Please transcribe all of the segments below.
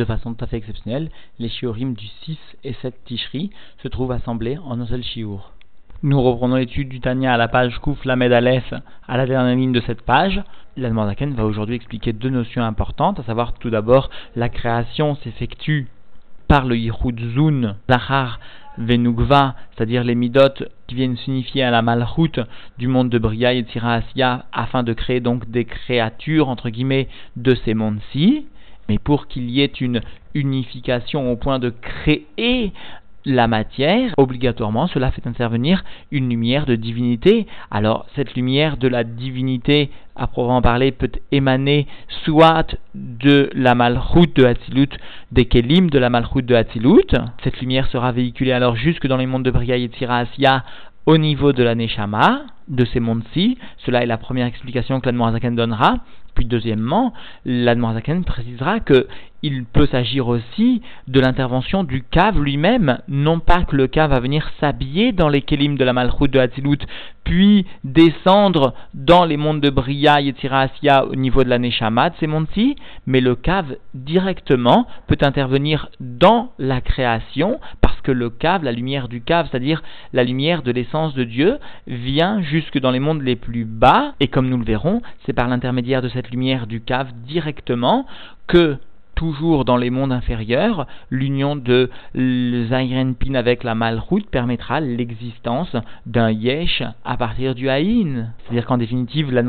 de façon tout à fait exceptionnelle, les shiurim du 6 et 7 Tishri se trouvent assemblés en un seul shiur. Nous reprenons l'étude du Tanya à la page Kouf Lamed à la dernière ligne de cette page. L'Admandaken va aujourd'hui expliquer deux notions importantes, à savoir tout d'abord la création s'effectue par le Yichud Zun, Zahar Venugva, c'est-à-dire les midot qui viennent signifier à la malchut du monde de Bria et Asya, afin de créer donc des créatures, entre guillemets, de ces mondes-ci. Mais pour qu'il y ait une unification au point de créer la matière, obligatoirement, cela fait intervenir une lumière de divinité. Alors, cette lumière de la divinité, à proprement parler, peut émaner soit de la malchoute de Hatzilut, des kelim de la malchoute de Hatzilut. Cette lumière sera véhiculée alors jusque dans les mondes de Bria et Asya au niveau de la Neshama, de ces mondes-ci. Cela est la première explication que l'Admorazaken donnera. Puis deuxièmement, l'Admorazaken précisera que il peut s'agir aussi de l'intervention du cave lui-même, non pas que le cave va venir s'habiller dans les kélim de la malchoute de Hatzilut, puis descendre dans les mondes de Bria et Asya au niveau de la Neshama de ces mondes-ci, mais le cave directement peut intervenir dans la création, parce que le cave, la lumière du cave, c'est-à-dire la lumière de l'essence de Dieu, vient jusque dans les mondes les plus bas, et comme nous le verrons, c'est par l'intermédiaire de cette lumière du cave directement que toujours dans les mondes inférieurs, l'union de Pin avec la Malchut permettra l'existence d'un Yesh à partir du Haïn. C'est-à-dire qu'en définitive, la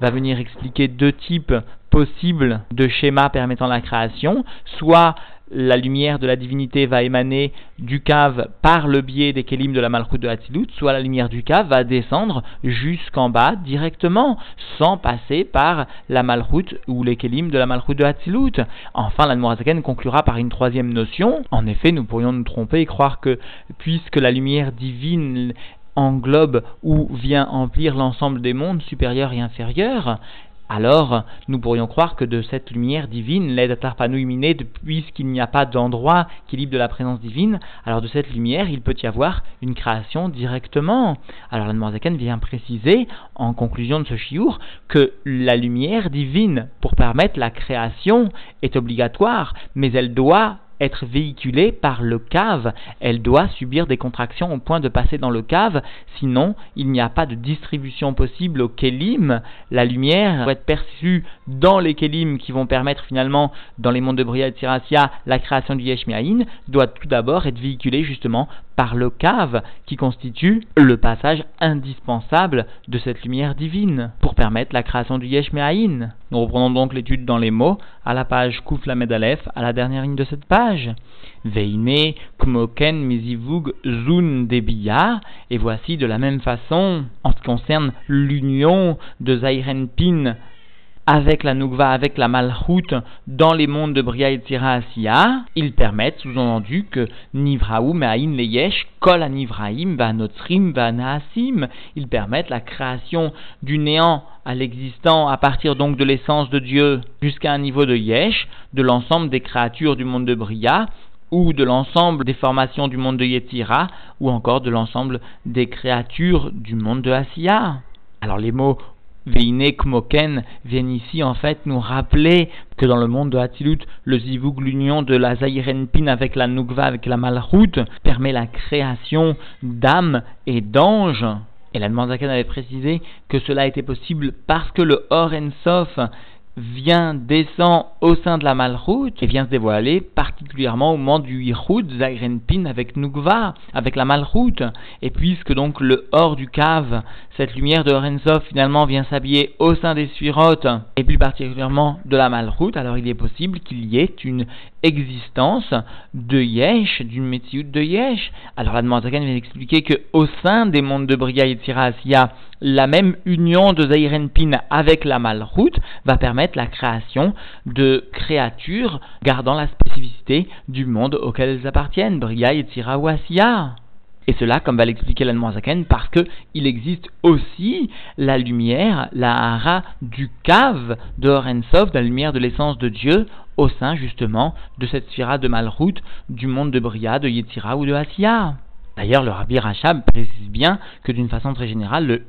va venir expliquer deux types possibles de schémas permettant la création, soit la lumière de la divinité va émaner du cave par le biais des kélim de la malchoute de Hatzilut, soit la lumière du cave va descendre jusqu'en bas directement, sans passer par la malchoute ou les kélim de la malchoute de Hatzilut. Enfin, la Noirzaken conclura par une troisième notion. En effet, nous pourrions nous tromper et croire que puisque la lumière divine englobe ou vient emplir l'ensemble des mondes supérieurs et inférieurs, alors nous pourrions croire que de cette lumière divine, l'aide à puisqu'il n'y a pas d'endroit qui libre de la présence divine, alors de cette lumière, il peut y avoir une création directement. Alors la Zaken vient préciser, en conclusion de ce chiour, que la lumière divine, pour permettre la création, est obligatoire, mais elle doit être véhiculée par le cave. Elle doit subir des contractions au point de passer dans le cave, sinon il n'y a pas de distribution possible au kelim. La lumière doit être perçue dans les kelim qui vont permettre finalement, dans les mondes de Bria et la création du Yeshmiaïn, doit tout d'abord être véhiculée justement par le cave qui constitue le passage indispensable de cette lumière divine pour permettre la création du Yesh Nous reprenons donc l'étude dans les mots à la page Kouf à la dernière ligne de cette page. Veine Kmoken Mizivug Zun Debiya, et voici de la même façon, en ce qui concerne l'union de Zairen Pin avec la Nukva, avec la Malchut, dans les mondes de Bria et Asiya, ils permettent, sous-entendu, que Nivraou, Me'aïn, Leyesh, Kol Anivraim, Vanotrim, Vanaasim, ils permettent la création du néant à l'existant à partir donc de l'essence de Dieu jusqu'à un niveau de Yesh, de l'ensemble des créatures du monde de Bria, ou de l'ensemble des formations du monde de Yetira, ou encore de l'ensemble des créatures du monde de Asiya. Alors les mots Veine Kmoken viennent ici en fait nous rappeler que dans le monde de Hatilut, le zivug, l'union de la Pin avec la Nukva, avec la Malchut, permet la création d'âmes et d'anges. Et la Zaken avait précisé que cela était possible parce que le Or Sof vient, descend au sein de la Malchut et vient se dévoiler particulièrement au moment du Yichud, Zagrenpin avec Nukva, avec la Malchut. Et puisque donc le hors du cave, cette lumière de Orensov finalement vient s'habiller au sein des Sphirotes et plus particulièrement de la Malchut, alors il est possible qu'il y ait une existence de Yesh, d'une métier de Yesh. Alors la Zaken vient expliquer que au sein des mondes de Briga et Tziras, il y a la même union de Pin avec la Malchut va permettre la création de créatures gardant la spécificité du monde auquel elles appartiennent, Bria et Asiya. Et cela, comme va l'expliquer l'Anmoazaken, parce que il existe aussi la lumière, la hara du cave de Horensov, la lumière de l'essence de Dieu, au sein justement de cette sphira de Malchut, du monde de Bria, de Yetzira ou de Asiya. D'ailleurs, le Rabbi Rachab précise bien que d'une façon très générale, le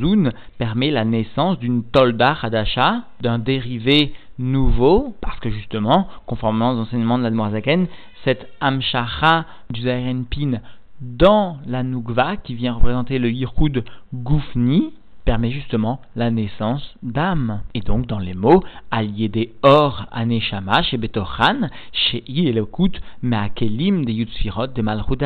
Zun permet la naissance d'une Tolda Hadasha, d'un dérivé nouveau, parce que justement, conformément aux enseignements de l'Admorazaken, cette Amshacha du Pin dans la Nugva, qui vient représenter le Yirkud Goufni, permet justement la naissance d'âme. Et donc, dans les mots, allié des or, aneshama, chez Betochan, chez Yelokut, Meakelim, des Yutsfirot, des Malchut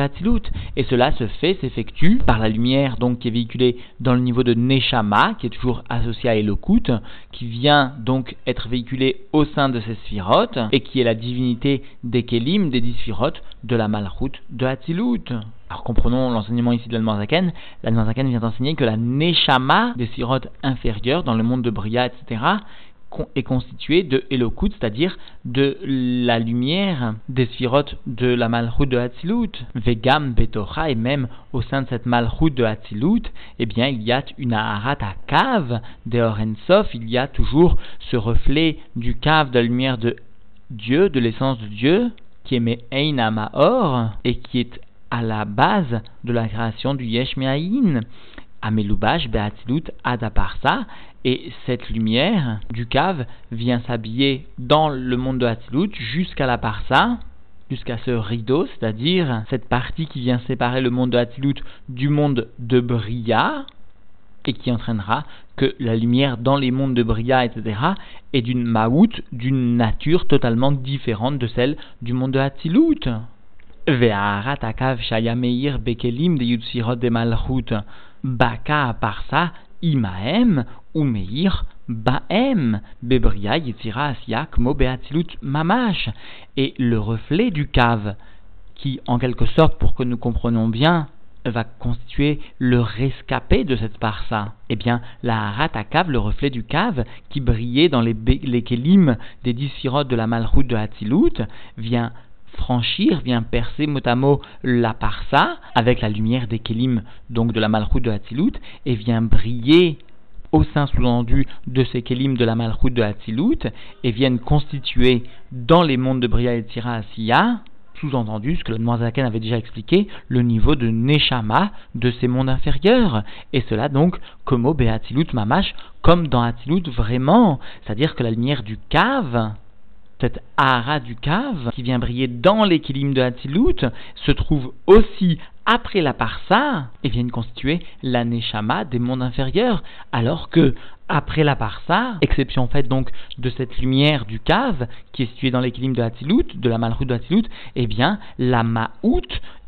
Et cela se fait, s'effectue par la lumière donc qui est véhiculée dans le niveau de Neshama, qui est toujours associé à Elokut, qui vient donc être véhiculée au sein de ces Sphirot, et qui est la divinité des Kelim, des Disphirot, de la Malchut de Hatzilut. Alors comprenons l'enseignement ici de l'Almanzaken. L'Almanzaken vient enseigner que la Neshama des sirotes inférieures dans le monde de Bria, etc., est constituée de Elokut, c'est-à-dire de la lumière des sphirotes de la Malchut de Hatzilut. Vegam Betocha, et même au sein de cette Malchut de Hatzilut, eh bien, il y a une Aharat à cave de Orensof, il y a toujours ce reflet du cave de la lumière de Dieu, de l'essence de Dieu, qui est Me'ein Maor, et qui est à la base de la création du Yesh Me'ayin. Amelubash Be'atzilut Adaparsa, et cette lumière du cave vient s'habiller dans le monde de Hatzilut jusqu'à la Parsa, jusqu'à ce rideau, c'est-à-dire cette partie qui vient séparer le monde de Hatzilut du monde de Bria, et qui entraînera que la lumière dans les mondes de Bria, etc., est d'une maout, d'une nature totalement différente de celle du monde de Hatzilut. Bekelim de de malchut. Baka parsa imaem umeir baem. Bebria yitzira asiak mo beatzilut mamash. Et le reflet du cave qui en quelque sorte pour que nous comprenions bien va constituer le rescapé de cette parsa. Eh bien, la cave, le reflet du cave, qui brillait dans les, les kélim des dix de la malroute de Hatzilut, vient franchir, vient percer mot à mot la parsa avec la lumière des kélim, donc de la malroute de Hatzilut, et vient briller au sein sous-entendu de ces kélim de la malroute de Hatzilut, et viennent constituer dans les mondes de Bria et Tira sous-entendu, ce que le Noazaken avait déjà expliqué, le niveau de Neshama de ces mondes inférieurs. Et cela donc, comme au Beatilut Mamash, comme dans Atilut vraiment. C'est-à-dire que la lumière du cave, cette Ahara du cave, qui vient briller dans l'équilibre de Hatzilut, se trouve aussi après la Parsa et vient constituer la Neshama des mondes inférieurs, alors que après la Parsa, exception faite donc de cette lumière du cave qui est située dans l'équilibre de Hatzilut, de la Malchut de Hatzilut, eh bien la Ma'out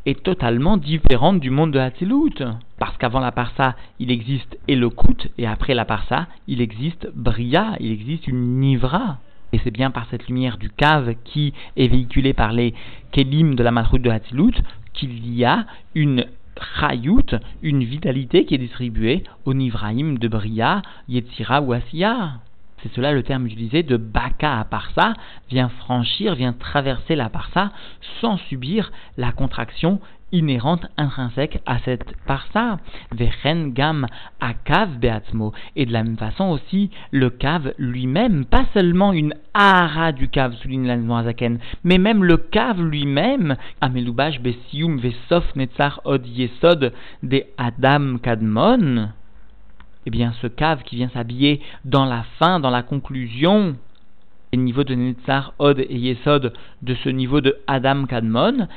est totalement différente du monde de Hatzilut. Parce qu'avant la Parsa, il existe Elokut, et après la Parsa, il existe Bria, il existe une Nivra. Et c'est bien par cette lumière du cave qui est véhiculée par les kelim de la malchut de Hatzilut qu'il y a une chayout, une vitalité qui est distribuée au Nivraïm de Bria, Yetzira ou Asiya. C'est cela le terme utilisé de baka à parsa, vient franchir, vient traverser la parsa sans subir la contraction inhérente, intrinsèque à cette parsa. Vechen gam akav beatzmo. Et de la même façon aussi, le cave lui-même, pas seulement une ara du cave, souligne la Zaken, mais même le cave lui-même, amelubash besium vesof netzar od yesod de Adam Kadmon. Eh bien, ce cave qui vient s'habiller dans la fin, dans la conclusion, le niveau de Netzar, Od et Yesod de ce niveau de Adam Kadmon,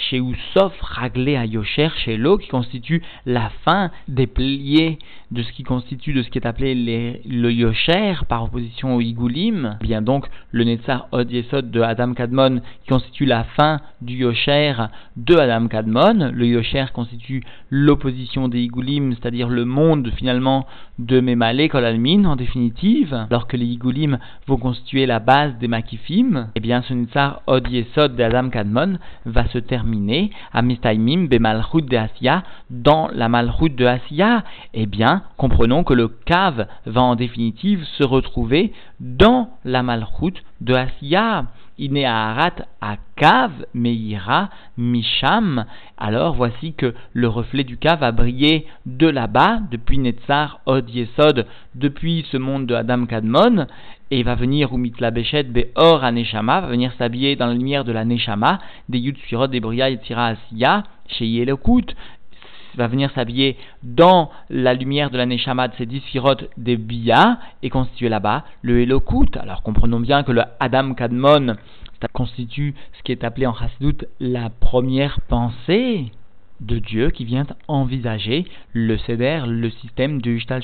chez Oussof Raglé à Yosher, chez l'eau, qui constitue la fin des pliés de ce qui constitue de ce qui est appelé le Yosher par opposition au Igoulim. Bien donc le Netzar Od Yesod de Adam Kadmon qui constitue la fin du Yosher de Adam Kadmon. Le Yosher constitue l'opposition des Igoulim, c'est-à-dire le monde finalement de Memale Kolalmin en définitive, alors que les Igoulim vont constituer la base des Makifim. Et eh bien ce Netzar Od Yesod de Adam Kadmon va se terminer à Mistaimim Bemalchut de Asiya, dans la Malchut de Asiya, eh bien, comprenons que le Kav va en définitive se retrouver dans la Malchut de Asiya. Inearat à Kav, Meira, Misham. Alors voici que le reflet du Kav va briller de là-bas, depuis Netzar, Od Yesod, depuis ce monde de Adam Kadmon, et va venir Umitla Beshet Beor Aneshama, va venir s'habiller dans la lumière de la Neshama, des Yud des Bria et Tira Asiya, chez Yelokut. Va venir s'habiller dans la lumière de la Neshama de ces dix des Bia et constituer là-bas le Elokut. Alors comprenons bien que le Adam Kadmon constitue ce qui est appelé en Chassidut la première pensée de Dieu qui vient envisager le Seder, le système du Ishtal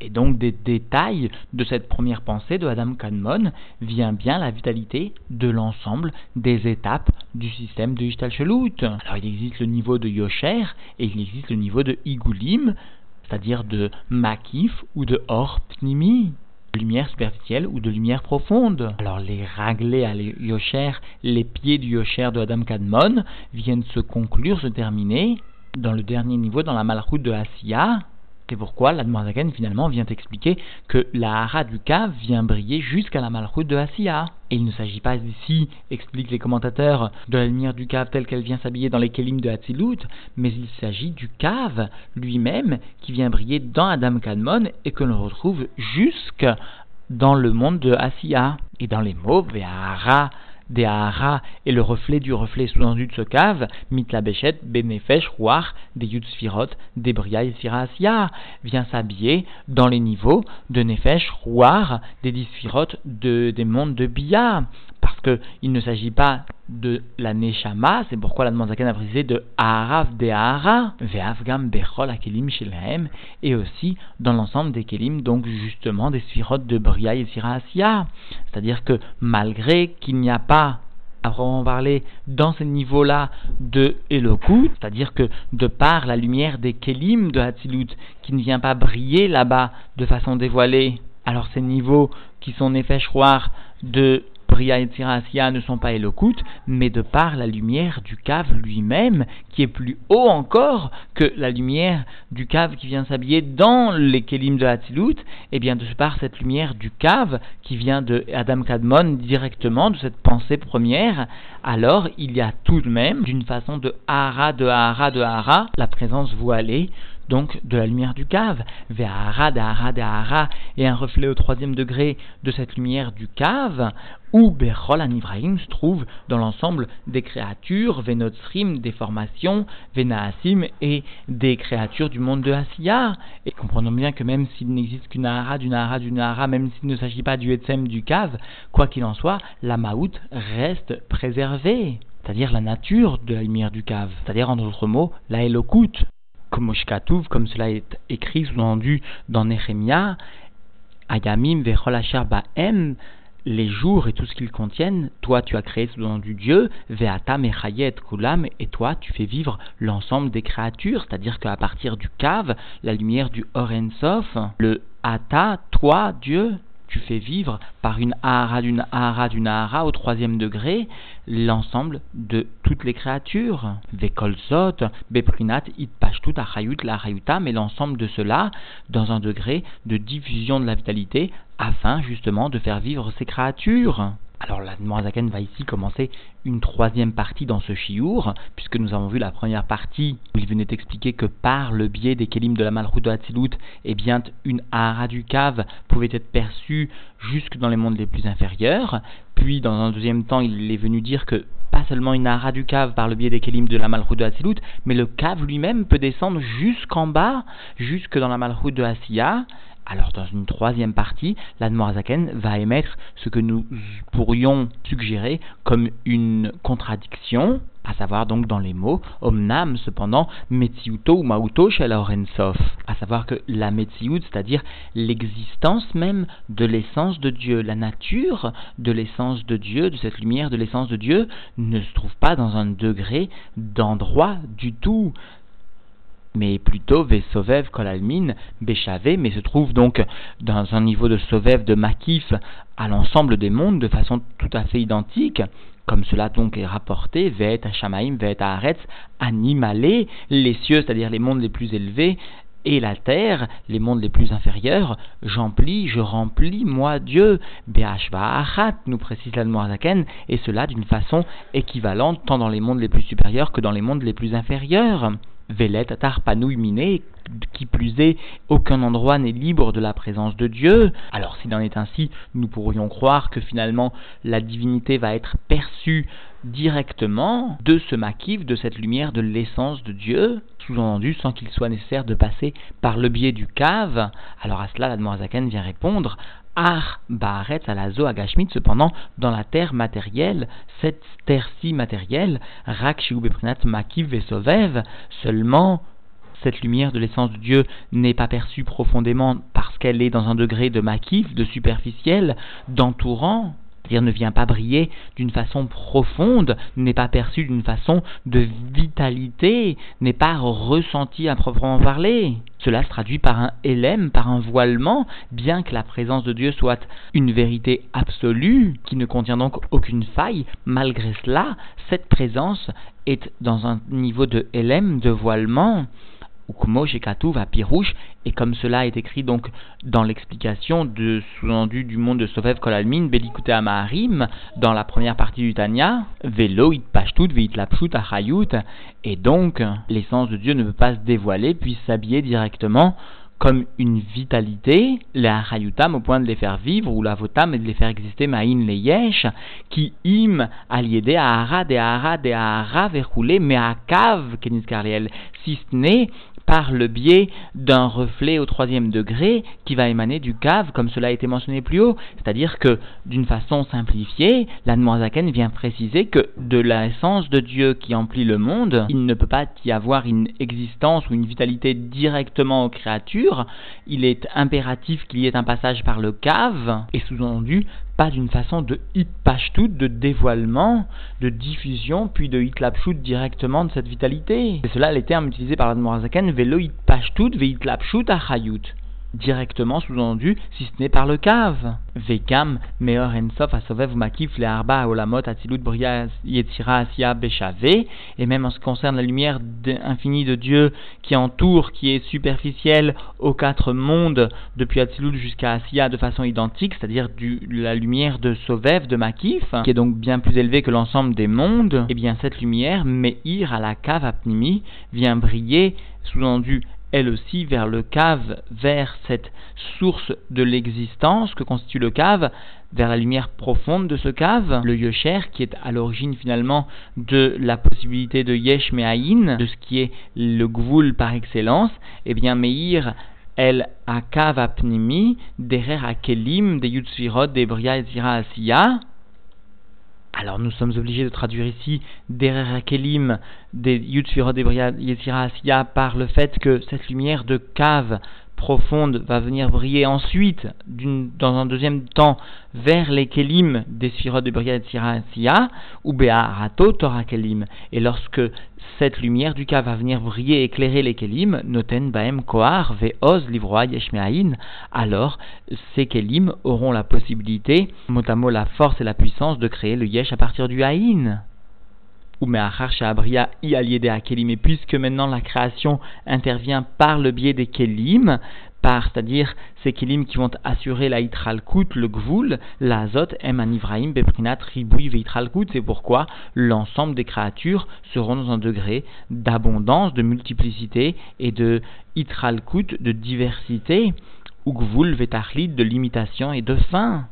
Et donc des détails de cette première pensée de Adam Kadmon vient bien la vitalité de l'ensemble des étapes du système de Ishtal Alors il existe le niveau de Yosher et il existe le niveau de Igulim, c'est-à-dire de Makif ou de Or Pnimi lumière superficielle ou de lumière profonde. Alors les raglés à Yosher, les pieds du Yosher de Adam Kadmon viennent se conclure, se terminer dans le dernier niveau, dans la malroute de Asiya, c'est pourquoi l'Admorazaken finalement vient expliquer que la hara du cave vient briller jusqu'à la malroute de Asiya. Et il ne s'agit pas ici, expliquent les commentateurs, de la lumière du cave telle qu'elle vient s'habiller dans les kelim de Hatzilut, mais il s'agit du cave lui-même qui vient briller dans Adam Kadmon et que l'on retrouve jusque dans le monde de Asiya. Et dans les mots, Ve'ahara des Ahara et le reflet du reflet sous-entendu de ce cave, Mitla Bechet, Benefesh, Ruach, des Yudsfirot, des Bria et vient s'habiller dans les niveaux de Nefesh, Ruach, des Disfirot, de, des mondes de Bia. Parce qu'il ne s'agit pas de la Neshama, c'est pourquoi la Zaken a précisé de Aharav de Ahara, Ve'avgam Bechol Akelim Shelhem, et aussi dans l'ensemble des Kelim, donc justement des Sphirot de Bria et Sirasia. C'est-à-dire que malgré qu'il n'y a pas à vraiment parler dans ces niveaux-là de Eloku, c'est-à-dire que de par la lumière des Kelim de Hatzilut, qui ne vient pas briller là-bas de façon dévoilée, alors ces niveaux qui sont Nefesh de Bria et Tzirasia ne sont pas éloquentes, mais de par la lumière du cave lui-même, qui est plus haut encore que la lumière du cave qui vient s'habiller dans les Kélim de Hatzilut, et eh bien de par cette lumière du cave qui vient de Adam Kadmon directement, de cette pensée première, alors il y a tout de même, d'une façon de hara, de hara, de hara, la présence voilée donc de la lumière du cave, Ve'ahara, Dahara, Dahara, et un reflet au troisième degré de cette lumière du cave, où Bechol Anivraim se trouve dans l'ensemble des créatures, Venotsrim, des formations, Venaasim et des créatures du monde de Asiya. Et comprenons bien que même s'il n'existe qu'une Ahara, d'une Ahara, d'une Ahara, même s'il ne s'agit pas du Etsem du cave, quoi qu'il en soit, la Maout reste préservée c'est-à-dire la nature de la lumière du cave, c'est-à-dire en d'autres mots, la Elokut, comme comme cela est écrit sous-entendu dans Nehemia, Ayamim vecholachar ba'em, les jours et tout ce qu'ils contiennent, toi tu as créé sous-entendu Dieu, ve'ata mechayet kulam, et toi tu fais vivre l'ensemble des créatures, c'est-à-dire qu'à partir du cave, la lumière du Orensof, le ata, toi Dieu, tu fais vivre par une ahara d'une ahara d'une ahara au troisième degré l'ensemble de toutes les créatures. Vekolzot, beprinat, itpashtut, achayut, la mais l'ensemble de cela dans un degré de diffusion de la vitalité afin justement de faire vivre ces créatures. Alors la Zaken va ici commencer une troisième partie dans ce chiour, puisque nous avons vu la première partie où il venait expliquer que par le biais des kelim de la Malchut de Hatzilut, eh bien une hara du cave pouvait être perçue jusque dans les mondes les plus inférieurs. Puis dans un deuxième temps, il est venu dire que pas seulement une hara du cave par le biais des kelim de la Malchut de Hatzilut, mais le cave lui-même peut descendre jusqu'en bas, jusque dans la Malchut de Asiya, alors, dans une troisième partie, l'Admorazaken va émettre ce que nous pourrions suggérer comme une contradiction, à savoir donc dans les mots, omnam cependant, metziuto ou mauto shel Orensof, à savoir que la metziut, c'est-à-dire l'existence même de l'essence de Dieu, la nature de l'essence de Dieu, de cette lumière de l'essence de Dieu, ne se trouve pas dans un degré d'endroit du tout mais plutôt Vesovev Kolalmin Béchavé, mais se trouve donc dans un niveau de Sovev de Makif à l'ensemble des mondes de façon tout à fait identique, comme cela donc est rapporté, Vet Hashamaim, Vet Haaretz, animalé, les cieux, c'est-à-dire les mondes les plus élevés, et la terre, les mondes les plus inférieurs, j'emplis, je remplis, moi Dieu, Achat, nous précise l'Admorazaken, et cela d'une façon équivalente tant dans les mondes les plus supérieurs que dans les mondes les plus inférieurs. Velet Panou miné, qui plus est, aucun endroit n'est libre de la présence de Dieu. Alors s'il en est ainsi, nous pourrions croire que finalement la divinité va être perçue directement de ce maquif, de cette lumière de l'essence de Dieu, sous-entendu sans qu'il soit nécessaire de passer par le biais du cave. Alors à cela, la vient répondre Ar Baaret Alazo Agashmit, cependant, dans la terre matérielle, cette terre-ci matérielle, Rak Beprinat Makiv Vesovev, seulement cette lumière de l'essence de Dieu n'est pas perçue profondément parce qu'elle est dans un degré de makif, de superficiel, d'entourant, c'est-à-dire ne vient pas briller d'une façon profonde, n'est pas perçu d'une façon de vitalité, n'est pas ressenti à proprement parler. Cela se traduit par un élème, par un voilement, bien que la présence de Dieu soit une vérité absolue, qui ne contient donc aucune faille, malgré cela, cette présence est dans un niveau de élème, de voilement, et comme cela est écrit donc dans l'explication de sous-entendu du monde de Sovev Kolalmin, Belikute Amaharim, dans la première partie du Tanya, Velo it pashtut veit lapshut achayut, et donc l'essence de Dieu ne peut pas se dévoiler puis s'habiller directement comme une vitalité, les harayutam au point de les faire vivre, ou la votam et de les faire exister, ma'in les yesh, qui im aliédé à ara de ara de ara verroulé, mais à cave, si ce n'est par le biais d'un reflet au troisième degré qui va émaner du cave, comme cela a été mentionné plus haut. C'est-à-dire que, d'une façon simplifiée, l'Anmoazaken vient préciser que de l'essence de Dieu qui emplit le monde, il ne peut pas y avoir une existence ou une vitalité directement aux créatures. Il est impératif qu'il y ait un passage par le cave, et sous-entendu, pas d'une façon de hitpashtout, de dévoilement, de diffusion, puis de hitlapshut directement de cette vitalité. C'est cela les termes utilisés par l'Admorazaken, velo hitpashtout, ve hitlapshut achayut directement sous-entendu, si ce n'est par le cave. Vekam, meor ensof asovev makif le arba olamot atilut bria yetzira asia beshave, et même en ce qui concerne la lumière infinie de Dieu qui entoure, qui est superficielle aux quatre mondes, depuis Atilut jusqu'à Asia de façon identique, c'est-à-dire la lumière de Sovev, de Makif, qui est donc bien plus élevée que l'ensemble des mondes, et eh bien cette lumière, Meir à la cave apnimi, vient briller, sous-entendu elle aussi vers le cave, vers cette source de l'existence que constitue le cave, vers la lumière profonde de ce cave, le Yosher, qui est à l'origine finalement de la possibilité de Yesh Me'ayin, de ce qui est le Gvul par excellence, eh bien Meir, elle a cave apnimi, derrière Akelim, des Yutsvirot, des Bria et Asiya, alors nous sommes obligés de traduire ici derrière Kelim des Yutsfirot Yezira Asiya par le fait que cette lumière de cave profonde va venir briller ensuite, dans un deuxième temps, vers les Kelim des Sphirot de Brigade Sirasia, ou Be'arato Torah Kelim. Et lorsque cette lumière du cas va venir briller éclairer les Kelim, Noten Baem Kohar Ve'oz Livroa Yeshmeain, alors ces Kelim auront la possibilité, mot la force et la puissance de créer le Yesh à partir du Haïn ou Abria y à Kelim. Et puisque maintenant la création intervient par le biais des Kelim, par, c'est-à-dire ces Kelim qui vont assurer la Itralkut, le Gvul, l'Azot, Em Anivraim, Beprinat, Riboui, Veitralkut. C'est pourquoi l'ensemble des créatures seront dans un degré d'abondance, de multiplicité et de Itralkut, de diversité, ou Gvul, Vetachlit, de limitation et de fin.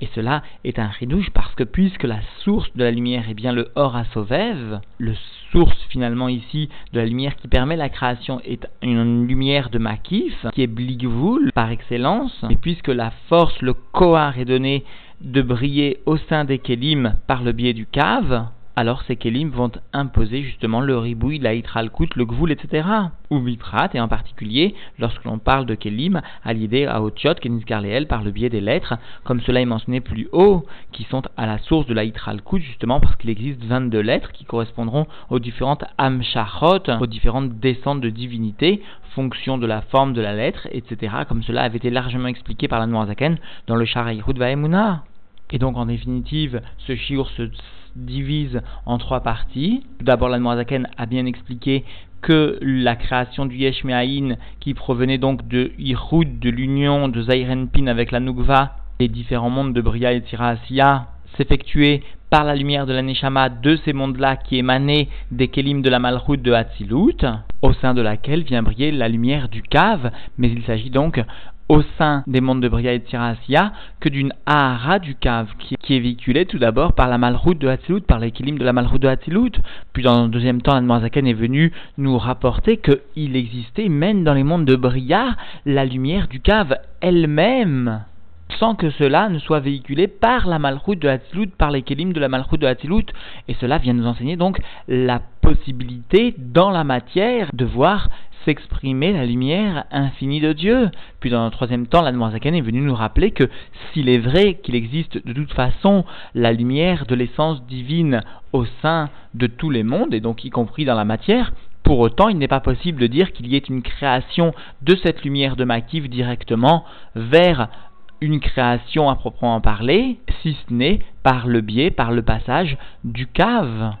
Et cela est un ridouche parce que puisque la source de la lumière est bien le Or Asovev, le source finalement ici de la lumière qui permet la création est une lumière de Makif, qui est Bligvul par excellence, et puisque la force, le Kohar est donné de briller au sein des Kélim par le biais du cave, alors ces kelim vont imposer justement le ribouille, la hitralkut, le gvoul, etc. Ou biprat, et en particulier, lorsque l'on parle de kelim, à l'idée à otiot, keniskarleel, par le biais des lettres, comme cela est mentionné plus haut, qui sont à la source de la hitralkut, justement parce qu'il existe 22 lettres qui correspondront aux différentes amshachot, aux différentes descentes de divinité, fonction de la forme de la lettre, etc., comme cela avait été largement expliqué par la Noirzaken dans le Sharaïhud Vaemuna. Et donc, en définitive, ce shiur se divise en trois parties. Tout d'abord, la Noirzaken a bien expliqué que la création du Yesh qui provenait donc de Ihoud, de l'union de Zairenpin avec la Nugva, les différents mondes de Bria et Tirasiya, s'effectuait par la lumière de la Neshama de ces mondes-là qui émanaient des Kélim de la Malchut de Hatzilut, au sein de laquelle vient briller la lumière du cave, mais il s'agit donc au sein des mondes de Bria et de Tirasya que d'une Ahara du cave qui, est véhiculée tout d'abord par la Malchut de Hatzilut, par l'équilibre de la Malchut de Hatzilut. Puis dans un deuxième temps, Zaken est venu nous rapporter qu'il existait même dans les mondes de Bria la lumière du cave elle-même sans que cela ne soit véhiculé par la malchoute de Hatzilut, par les kélim de la malchoute de Hatzilut. Et cela vient nous enseigner donc la possibilité dans la matière de voir s'exprimer la lumière infinie de Dieu. Puis dans un troisième temps, la Zaken est venu nous rappeler que s'il est vrai qu'il existe de toute façon la lumière de l'essence divine au sein de tous les mondes, et donc y compris dans la matière, pour autant, il n'est pas possible de dire qu'il y ait une création de cette lumière de Makiv directement vers une création à proprement parler, si ce n'est par le biais, par le passage du cave.